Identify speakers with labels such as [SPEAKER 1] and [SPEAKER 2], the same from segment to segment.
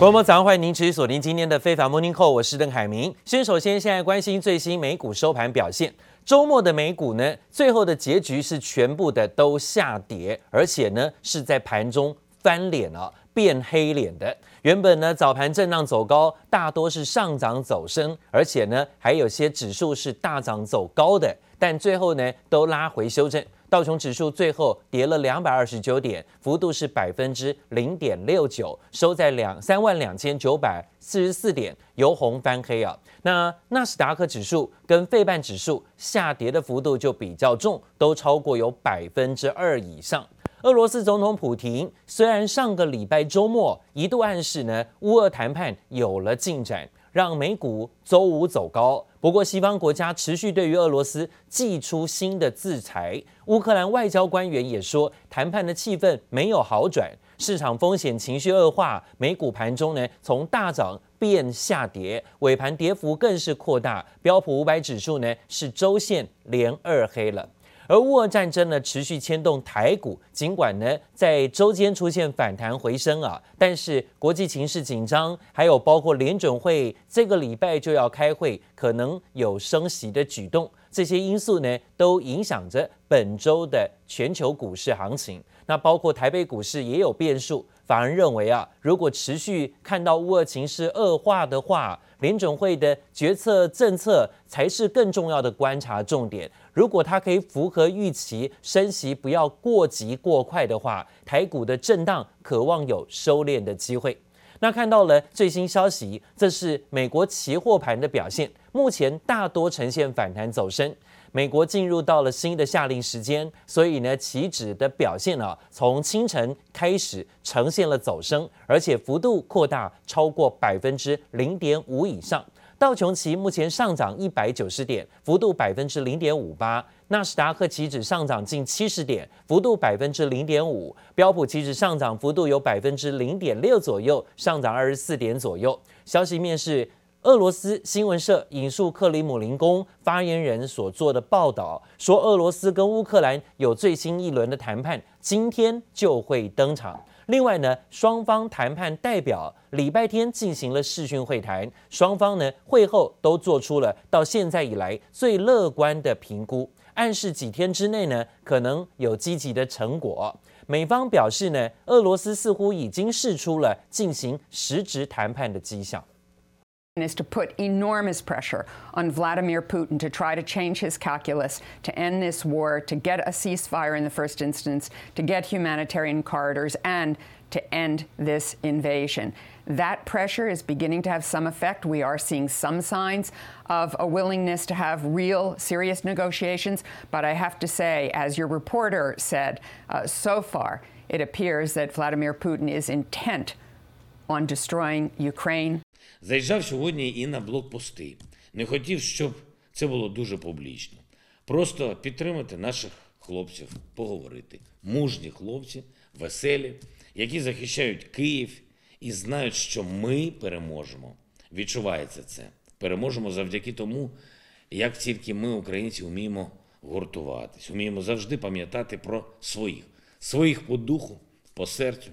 [SPEAKER 1] 观众朋友早上好，欢迎您持续锁定今天的非凡 Morning Call，我是邓海明。先首先现在关心最新美股收盘表现。周末的美股呢，最后的结局是全部的都下跌，而且呢是在盘中翻脸了，变黑脸的。原本呢早盘震荡走高，大多是上涨走升，而且呢还有些指数是大涨走高的，但最后呢都拉回修正。道琼指数最后跌了两百二十九点，幅度是百分之零点六九，收在两三万两千九百四十四点，由红翻黑啊。那纳斯达克指数跟费半指数下跌的幅度就比较重，都超过有百分之二以上。俄罗斯总统普亭虽然上个礼拜周末一度暗示呢，乌俄谈判有了进展。让美股周五走高，不过西方国家持续对于俄罗斯祭出新的制裁。乌克兰外交官员也说，谈判的气氛没有好转，市场风险情绪恶化，美股盘中呢从大涨变下跌，尾盘跌幅更是扩大，标普五百指数呢是周线连二黑了。而乌俄战争呢，持续牵动台股，尽管呢在周间出现反弹回升啊，但是国际情势紧张，还有包括联准会这个礼拜就要开会，可能有升息的举动，这些因素呢都影响着本周的全球股市行情。那包括台北股市也有变数，反而认为啊，如果持续看到乌俄情势恶化的话，联准会的决策政策才是更重要的观察重点。如果它可以符合预期，升息不要过急过快的话，台股的震荡可望有收敛的机会。那看到了最新消息，这是美国期货盘的表现，目前大多呈现反弹走升。美国进入到了新的下令时间，所以呢，期指的表现呢、从清晨开始呈现了走升，而且幅度扩大超过百分之零点五以上。道琼期目前上涨一百九十点，幅度百分之零点五八；纳斯达克期指上涨近七十点，幅度百分之零点五；标普期指上涨幅度有百分之零点六左右，上涨二十四点左右。消息面是。俄罗斯新闻社引述克里姆林宫发言人所做的报道，说俄罗斯跟乌克兰有最新一轮的谈判，今天就会登场。另外呢，双方谈判代表礼拜天进行了视讯会谈，双方呢会后都做出了到现在以来最乐观的评估，暗示几天之内呢可能有积极的成果。美方表示呢，俄罗斯似乎已经试出了进行实质谈判的迹象。
[SPEAKER 2] Is to put enormous pressure on Vladimir Putin to try to change his calculus, to end this war, to get a ceasefire in the first instance, to get humanitarian corridors, and to end this invasion. That pressure is beginning to have some effect. We are seeing some signs of a willingness to have real, serious negotiations. But I have to say, as your reporter said, uh, so far, it appears that Vladimir Putin is intent on destroying Ukraine.
[SPEAKER 3] Заїжджав сьогодні і на блокпости. Не хотів, щоб це було дуже публічно. Просто підтримати наших хлопців, поговорити. Мужні хлопці, веселі, які захищають Київ і знають, що ми переможемо. Відчувається це. Переможемо завдяки тому, як тільки ми, українці, вміємо гуртуватись, вміємо завжди пам'ятати про своїх, своїх по духу, по серцю.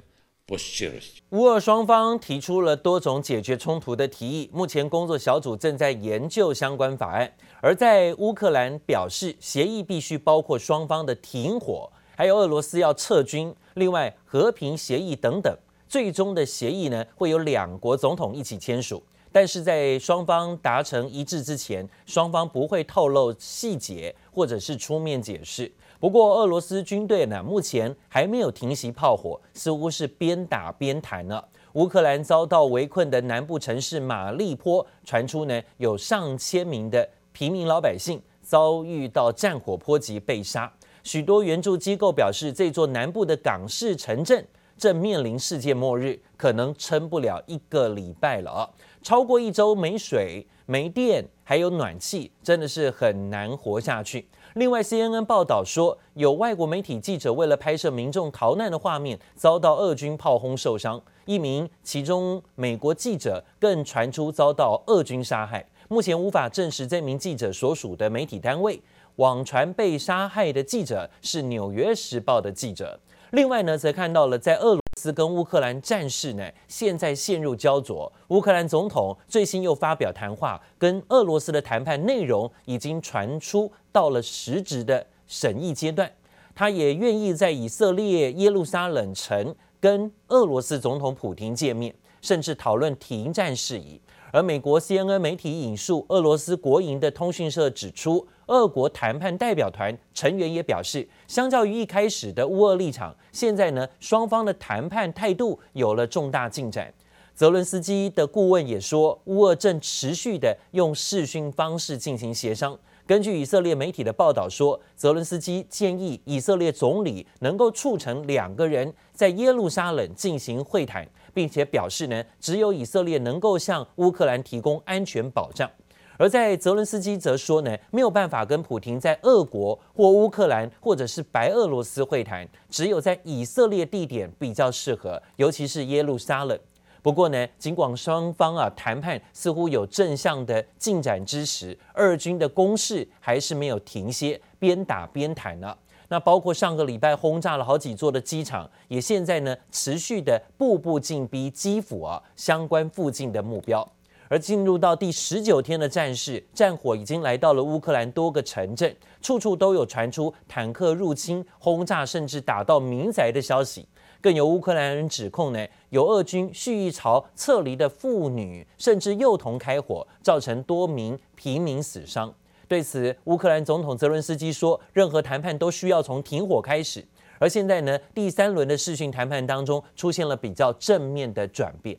[SPEAKER 1] 乌俄双方提出了多种解决冲突的提议，目前工作小组正在研究相关法案。而在乌克兰表示，协议必须包括双方的停火，还有俄罗斯要撤军，另外和平协议等等。最终的协议呢，会有两国总统一起签署，但是在双方达成一致之前，双方不会透露细节或者是出面解释。不过，俄罗斯军队呢，目前还没有停息炮火，似乎是边打边谈呢。乌克兰遭到围困的南部城市马利坡，传出呢有上千名的平民老百姓遭遇到战火波及被杀。许多援助机构表示，这座南部的港式城镇正面临世界末日，可能撑不了一个礼拜了。超过一周没水、没电，还有暖气，真的是很难活下去。另外，CNN 报道说，有外国媒体记者为了拍摄民众逃难的画面，遭到俄军炮轰受伤。一名其中美国记者更传出遭到俄军杀害。目前无法证实这名记者所属的媒体单位。网传被杀害的记者是《纽约时报》的记者。另外呢，则看到了在俄罗斯跟乌克兰战事呢，现在陷入焦灼。乌克兰总统最新又发表谈话，跟俄罗斯的谈判内容已经传出到了实质的审议阶段。他也愿意在以色列耶路撒冷城跟俄罗斯总统普京见面，甚至讨论停战事宜。而美国 CNN 媒体引述俄罗斯国营的通讯社指出，俄国谈判代表团成员也表示，相较于一开始的乌俄立场，现在呢，双方的谈判态度有了重大进展。泽伦斯基的顾问也说，乌俄正持续的用视讯方式进行协商。根据以色列媒体的报道说，泽伦斯基建议以色列总理能够促成两个人在耶路撒冷进行会谈，并且表示呢，只有以色列能够向乌克兰提供安全保障。而在泽伦斯基则说呢，没有办法跟普丁在俄国或乌克兰或者是白俄罗斯会谈，只有在以色列地点比较适合，尤其是耶路撒冷。不过呢，尽管双方啊谈判似乎有正向的进展之时，俄军的攻势还是没有停歇，边打边谈呢、那包括上个礼拜轰炸了好几座的机场，也现在呢持续的步步进逼基辅啊相关附近的目标。而进入到第十九天的战事，战火已经来到了乌克兰多个城镇，处处都有传出坦克入侵、轰炸，甚至打到民宅的消息。更有乌克兰人指控呢，有俄军蓄意朝撤离的妇女甚至幼童开火，造成多名平民死伤。对此，乌克兰总统泽伦斯基说，任何谈判都需要从停火开始。而现在呢，第三轮的视讯谈判当中出现了比较正面的转变。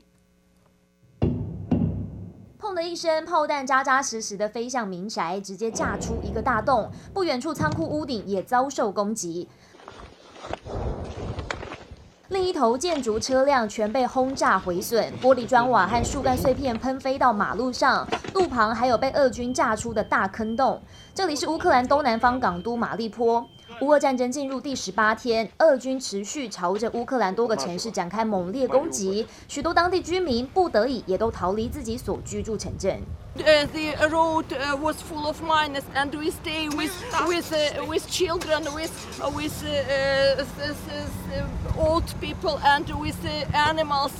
[SPEAKER 4] 砰的一声，炮弹扎扎实实的飞向民宅，直接炸出一个大洞。不远处仓库屋顶也遭受攻击。另一头建筑车辆全被轰炸毁损，玻璃砖瓦和树干碎片喷飞到马路上，路旁还有被俄军炸出的大坑洞。这里是乌克兰东南方港都马利坡。乌俄战争进入第十八天，俄军持续朝着乌克兰多个城市展开猛烈攻击，许多当地居民不得已也都逃离自己所居住城
[SPEAKER 5] 镇。The road uh, was full of miners, and we stay with with uh, with children, with with old people, and with animals,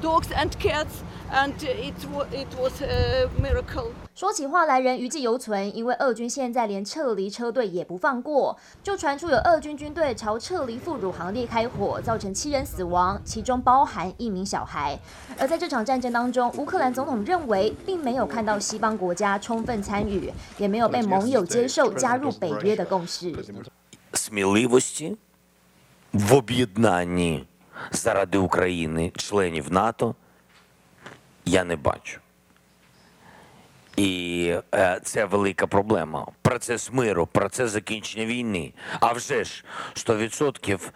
[SPEAKER 5] dogs and cats, and it it was a miracle.
[SPEAKER 4] 说起话来人余悸犹存，因为俄军现在连撤离车队也不放过，就传出有俄军军队朝撤离妇孺行列开火，造成七人死亡，其中包含一名小孩。而在这场战争当中，乌克兰总统认为并没有看到西方国家充分参与，也没有被盟友接受加入北约的共识。
[SPEAKER 6] І це велика проблема. Процес миру, процес закінчення війни. А вже ж 100%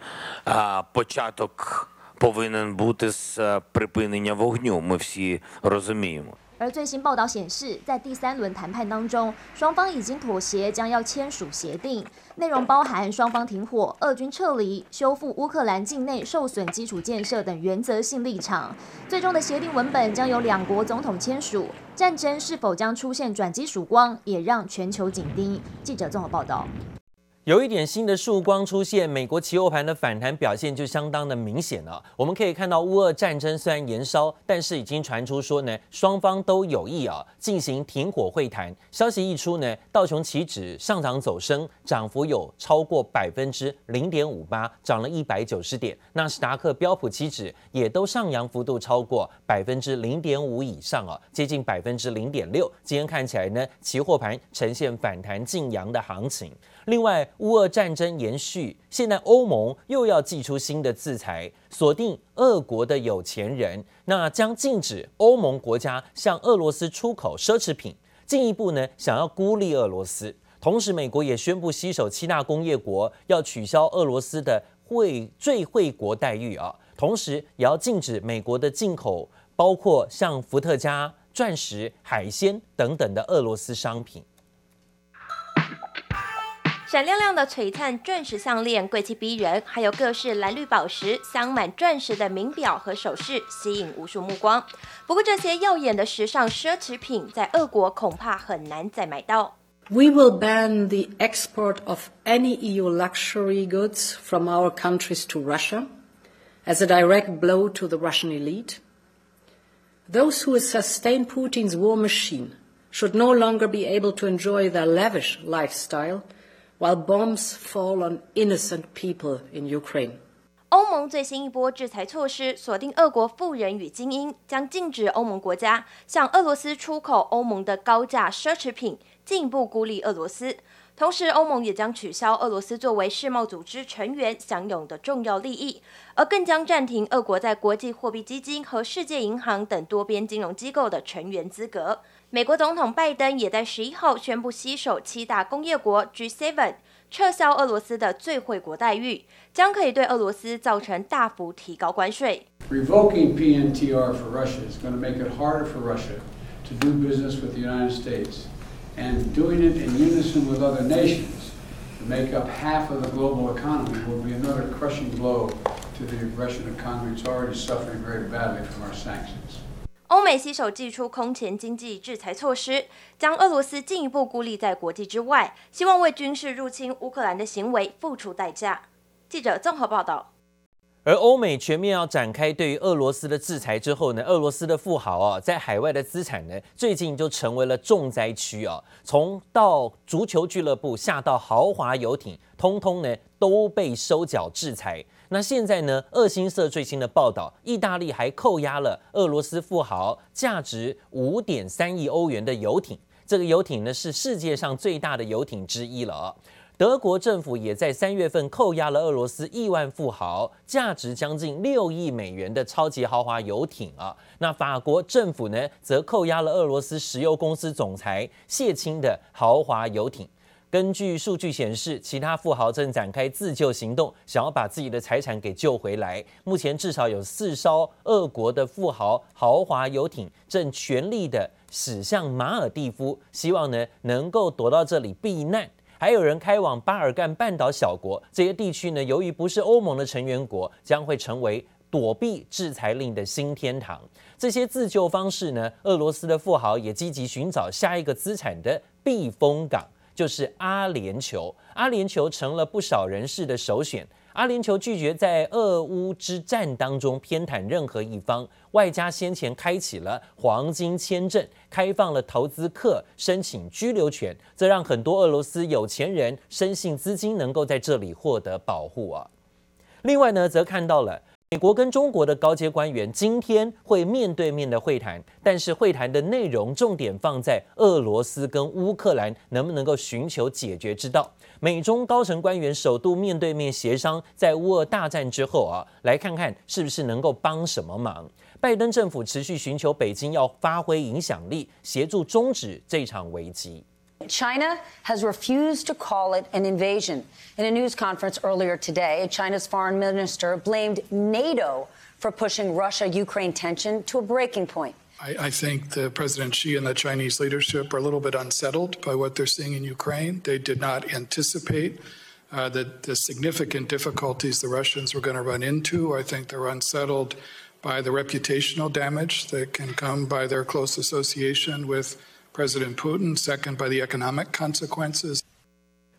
[SPEAKER 6] початок повинен бути з припинення вогню. Ми всі розуміємо.
[SPEAKER 4] 而最新报道显示，在第三轮谈判当中，双方已经妥协，将要签署协定，内容包含双方停火、俄军撤离、修复乌克兰境内受损基础建设等原则性立场。最终的协定文本将由两国总统签署。战争是否将出现转机曙光，也让全球紧盯。记者综合报道。
[SPEAKER 1] 有一点新的曙光出现，美国期货盘的反弹表现就相当的明显了。我们可以看到，乌俄战争虽然延烧，但是已经传出说呢，双方都有意啊进行停火会谈。消息一出呢，道琼期指上涨走升，涨幅有超过百分之零点五八，涨了一百九十点。纳斯达克、标普期指也都上扬幅度超过百分之零点五以上啊，接近百分之零点六。今天看起来呢，期货盘呈现反弹进扬的行情。另外，乌俄战争延续，现在欧盟又要祭出新的制裁，锁定俄国的有钱人，那将禁止欧盟国家向俄罗斯出口奢侈品，进一步呢想要孤立俄罗斯。同时，美国也宣布携手七大工业国要取消俄罗斯的惠最惠国待遇啊，同时也要禁止美国的进口，包括像伏特加、钻石、海鲜等等的俄罗斯商品。
[SPEAKER 7] 闪亮亮的璀璨钻石项链，贵气逼人，还有各式蓝绿宝石镶满钻石的名表和首饰，吸引无数目光。不过，这些耀眼的时尚奢侈品在俄国恐怕很难再买到。
[SPEAKER 8] We will ban the export of any EU luxury goods from our countries to Russia as a direct blow to the Russian elite. Those who sustain Putin's war machine should no longer be able to enjoy their lavish lifestyle while bombs fall on innocent people in Ukraine.
[SPEAKER 7] 欧盟最新一波制裁措施锁定俄国富人与精英，将禁止欧盟国家向俄罗斯出口欧盟的高价奢侈品，进一步孤立俄罗斯。同时，欧盟也将取消俄罗斯作为世贸组织成员享有的重要利益，而更将暂停俄国在国际货币基金和世界银行等多边金融机构的成员资格。美国总统拜登也在十一号宣布，携手七大工业国 G7 撤销俄罗斯的最惠国待遇，将可以对俄罗斯造成大幅提高关税。
[SPEAKER 9] Revoking PNTR for Russia is going to make it harder for Russia to do business with the United States. and doing it in unison with other nations to make up half of the global economy will be another crushing blow to the Russian economy. It's already suffering very badly from our sanctions.
[SPEAKER 7] 欧美携手祭出空前经济制裁措施，将俄罗斯进一步孤立在国际之外，希望为军事入侵乌克兰的行为付出代价。记者综合报道。
[SPEAKER 1] 而欧美全面要展开对于俄罗斯的制裁之后呢，俄罗斯的富豪啊，在海外的资产呢，最近就成为了重灾区啊。从到足球俱乐部，下到豪华游艇，通通呢都被收缴制裁。那现在呢，俄新社最新的报道，意大利还扣押了俄罗斯富豪价值五点三亿欧元的游艇。这个游艇呢，是世界上最大的游艇之一了。德国政府也在三月份扣押了俄罗斯亿万富豪，价值将近六亿美元的超级豪华游艇啊。那法国政府呢，则扣押了俄罗斯石油公司总裁谢钦的豪华游艇。根据数据显示，其他富豪正展开自救行动，想要把自己的财产给救回来。目前至少有四艘俄国的富豪豪华游艇正全力的驶向马尔地夫，希望呢能够躲到这里避难。还有人开往巴尔干半岛小国，这些地区呢，由于不是欧盟的成员国，将会成为躲避制裁令的新天堂。这些自救方式呢，俄罗斯的富豪也积极寻找下一个资产的避风港，就是阿联酋。阿联酋成了不少人士的首选。阿联酋拒绝在俄乌之战当中偏袒任何一方，外加先前开启了黄金签证，开放了投资客申请居留权，这让很多俄罗斯有钱人深信资金能够在这里获得保护啊。另外呢，则看到了。美国跟中国的高阶官员今天会面对面的会谈，但是会谈的内容重点放在俄罗斯跟乌克兰能不能够寻求解决之道。美中高层官员首度面对面协商，在乌俄大战之后啊，来看看是不是能够帮什么忙。拜登政府持续寻求北京要发挥影响力，协助终止这场危机。
[SPEAKER 10] China has refused to call it an invasion. In a news conference earlier today, China's foreign minister blamed NATO for pushing Russia Ukraine tension to a breaking point.
[SPEAKER 11] I, I, think the President Xi and the Chinese leadership are a little bit unsettled by what they're seeing in Ukraine. They did not anticipate uh, the, the significant difficulties the Russians were going to run into. I think they're unsettled by the reputational damage that can come by their close association with President Putin, second by the economic consequences.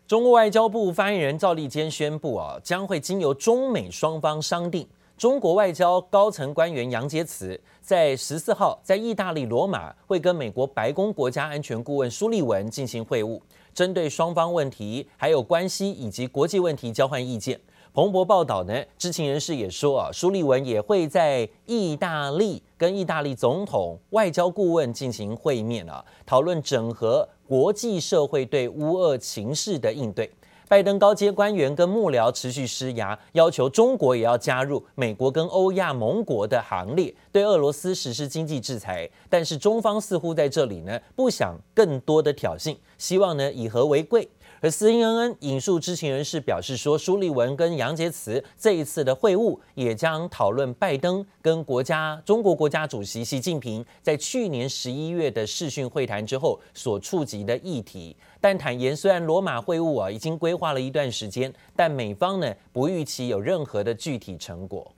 [SPEAKER 1] 中国外交部发言人赵立坚宣布啊，将会经由中美双方商定，中国外交高层官员杨洁篪在十四号在意大利罗马会跟美国白宫国家安全顾问苏利文进行会晤，针对双方问题还有关系以及国际问题交换意见。彭博报道呢，知情人士也说啊，舒利文也会在意大利跟意大利总统外交顾问进行会面啊，讨论整合国际社会对乌俄情势的应对。拜登高阶官员跟幕僚持续施压，要求中国也要加入美国跟欧亚盟国的行列，对俄罗斯实施经济制裁。但是中方似乎在这里呢，不想更多的挑衅，希望呢以和为贵。而 CNN 引述知情人士表示说，舒利文跟杨洁篪这一次的会晤也将讨论拜登跟国家中国国家主席习近平在去年十一月的视讯会谈之后所触及的议题。但坦言，虽然罗马会晤啊已经规划了一段时间，但美方呢不预期有任何的具体成果。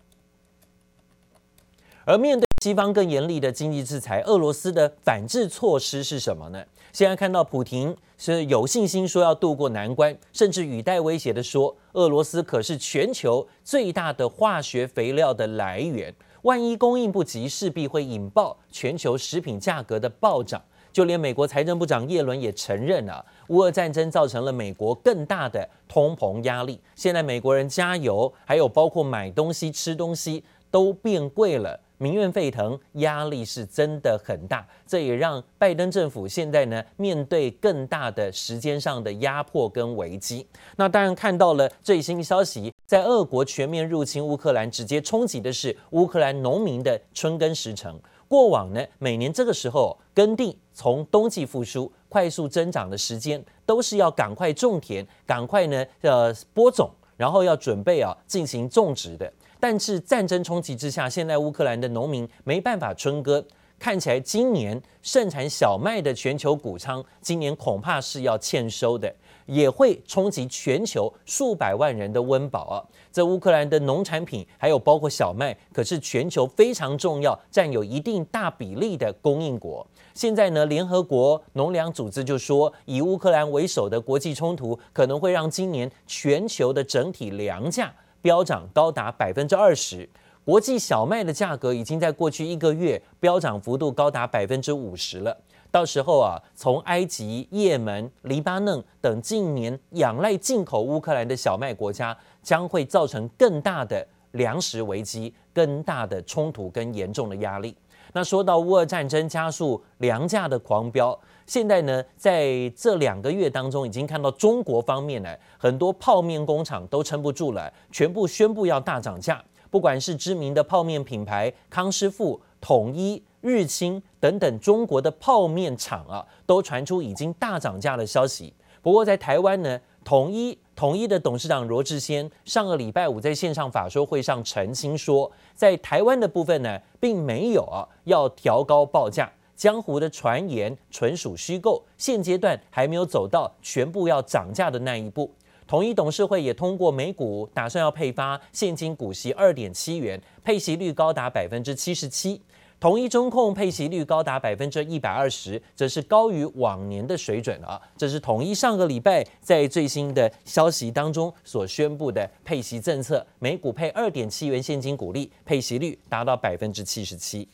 [SPEAKER 1] 而面对西方更严厉的经济制裁，俄罗斯的反制措施是什么呢？现在看到普亭是有信心说要渡过难关，甚至语带威胁的说，俄罗斯可是全球最大的化学肥料的来源，万一供应不及，势必会引爆全球食品价格的暴涨。就连美国财政部长耶伦也承认啊，乌俄战争造成了美国更大的通膨压力。现在美国人加油，还有包括买东西、吃东西都变贵了，民怨沸腾，压力是真的很大。这也让拜登政府现在呢面对更大的时间上的压迫跟危机。那当然看到了最新消息，在俄国全面入侵乌克兰，直接冲击的是乌克兰农民的春耕时程。过往呢，每年这个时候耕地从冬季复苏、快速增长的时间，都是要赶快种田，赶快呢呃播种，然后要准备啊进行种植的。但是战争冲击之下，现在乌克兰的农民没办法春耕，看起来今年盛产小麦的全球谷仓，今年恐怕是要欠收的。也会冲击全球数百万人的温饱啊！这乌克兰的农产品，还有包括小麦，可是全球非常重要、占有一定大比例的供应国。现在呢，联合国农粮组织就说，以乌克兰为首的国际冲突，可能会让今年全球的整体粮价飙涨高达百分之二十。国际小麦的价格已经在过去一个月飙涨幅度高达百分之五十了。到时候啊，从埃及、也门、黎巴嫩等近年仰赖进口乌克兰的小麦国家，将会造成更大的粮食危机、更大的冲突跟严重的压力。那说到乌俄战争加速粮价的狂飙，现在呢，在这两个月当中，已经看到中国方面呢，很多泡面工厂都撑不住了，全部宣布要大涨价。不管是知名的泡面品牌康师傅、统一。日清等等中国的泡面厂啊，都传出已经大涨价的消息。不过在台湾呢，统一统一的董事长罗志先上个礼拜五在线上法说会上澄清说，在台湾的部分呢，并没有啊要调高报价，江湖的传言纯属虚构，现阶段还没有走到全部要涨价的那一步。统一董事会也通过每股打算要配发现金股息二点七元，配息率高达百分之七十七。统一中控配息率高达百分之一百二十，这是高于往年的水准啊！这是统一上个礼拜在最新的消息当中所宣布的配息政策，每股配二点七元现金股利，配息率达到百分之七十七。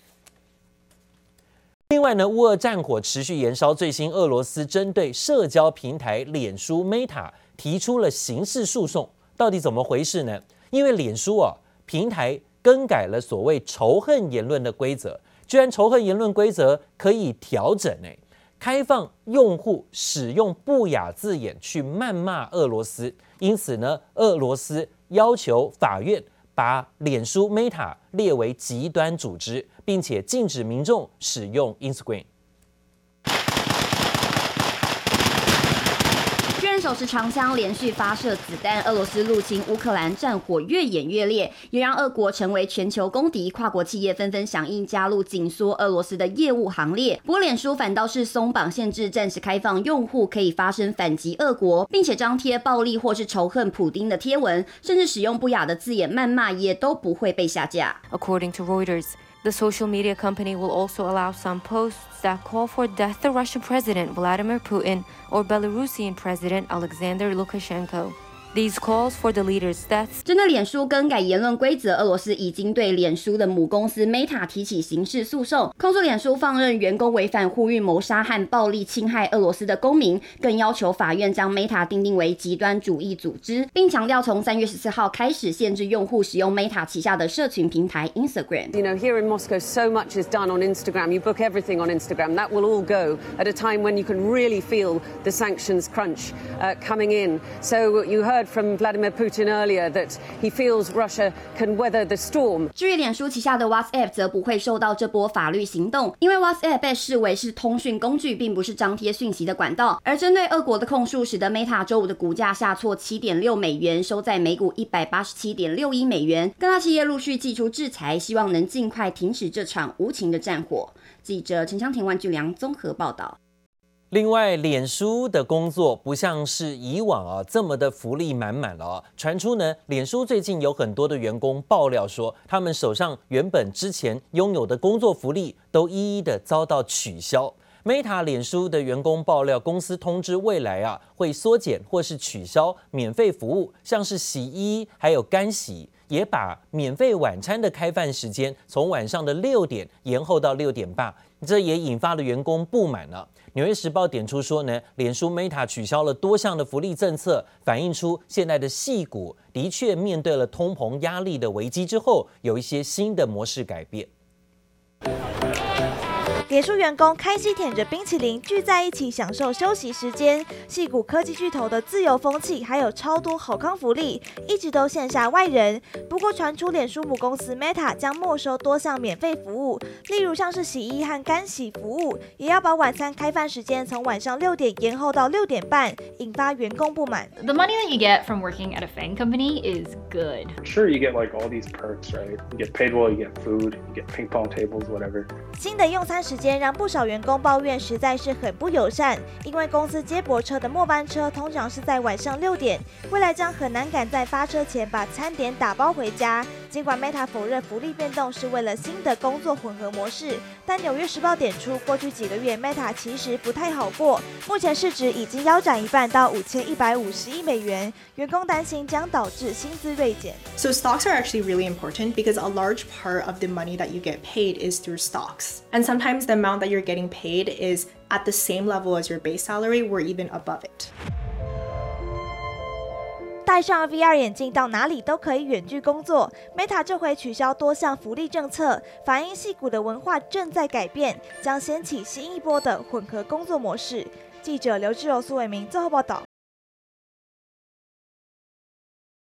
[SPEAKER 1] 另外呢，乌俄战火持续延烧，最新俄罗斯针对社交平台脸书 Meta 提出了刑事诉讼，到底怎么回事呢？因为脸书啊平台。更改了所谓仇恨言论的规则，居然仇恨言论规则可以调整诶，开放用户使用不雅字眼去谩骂俄罗斯，因此呢，俄罗斯要求法院把脸书 Meta 列为极端组织，并且禁止民众使用 Instagram。
[SPEAKER 12] 手持长枪连续发射子弹，俄罗斯入侵乌克兰战火越演越烈，也让俄国成为全球公敌。跨国企业纷纷响应加入紧缩俄罗斯的业务行列。不过，脸书反倒是松绑限制，暂时开放用户可以发声反击俄国，并且张贴暴力或是仇恨普丁的贴文，甚至使用不雅的字眼谩骂，也都不会被下架。
[SPEAKER 13] According to Reuters. The social media company will also allow some posts that call for death of Russian President Vladimir Putin or Belarusian President Alexander Lukashenko. These calls for the leaders' deaths.
[SPEAKER 12] 针对脸书更改言论规则，俄罗斯已经对脸书的母公司 Meta 提起刑事诉讼，控诉脸书放任员工违反呼吁谋杀和暴力侵害俄罗斯的公民，更要求法院将 Meta 定定为极端主义组织，并强调从三月十四号开始限制用户使用 Meta 旗下的社群平台 Instagram。
[SPEAKER 14] You know, here in Moscow, so much is done on Instagram. You book everything on Instagram. That will all go at a time when you can really feel the sanctions crunch uh, coming in. So you heard. From Vladimir Putin earlier that he feels Russia can weather the storm。
[SPEAKER 12] 至于脸书旗下的 WhatsApp 则不会受到这波法律行动，因为 WhatsApp 被视为是通讯工具，并不是张贴讯息的管道。而针对俄国的控诉，使得 Meta 周五的股价下挫七点六美元，收在每股一百八十七点六一美元。各大企业陆续祭出制裁，希望能尽快停止这场无情的战火。记者陈昌廷、万俊良综合报道。
[SPEAKER 1] 另外，脸书的工作不像是以往啊这么的福利满满了啊。传出呢，脸书最近有很多的员工爆料说，他们手上原本之前拥有的工作福利都一一的遭到取消。Meta 脸书的员工爆料，公司通知未来啊会缩减或是取消免费服务，像是洗衣还有干洗，也把免费晚餐的开饭时间从晚上的六点延后到六点半。这也引发了员工不满了。纽约时报点出说呢，脸书 Meta 取消了多项的福利政策，反映出现在的细谷的确面对了通膨压力的危机之后，有一些新的模式改变。
[SPEAKER 15] 脸书员工开心舔着冰淇淋聚在一起享受休息时间，戏骨科技巨头的自由风气还有超多好康福利，一直都羡煞外人。不过传出脸书母公司 Meta 将没收多项免费服务，例如像是洗衣和干洗服务，也要把晚餐开饭时间从晚上六点延后到六点半，引发员工不满。
[SPEAKER 16] The money that you get from working at a FANG company is good.
[SPEAKER 17] Sure, you get like all these perks, right? You get paid well, you get food, you get ping pong tables, whatever.
[SPEAKER 15] 新的用餐时间让不少员工抱怨实在是很不友善，因为公司接驳车的末班车通常是在晚上六点，未来将很难赶在发车前把餐点打包回家。尽管 Meta 否认福利变动是为了新的工作混合模式，但纽约时报点出，过去几个月 Meta 其实不太好过，目前市值已经腰斩一半到五千一百五十亿美元，员工担心将导致薪资锐减。
[SPEAKER 18] So stocks are actually really important because a large part of the money that you get paid is through stocks, and sometimes the amount that you're getting paid is at the same level as your base salary or even above it.
[SPEAKER 15] 戴上 VR 眼镜到哪里都可以远距工作。Meta 这回取消多项福利政策，反映戏骨的文化正在改变，将掀起新一波的混合工作模式。记者刘志柔、苏伟明最后报道。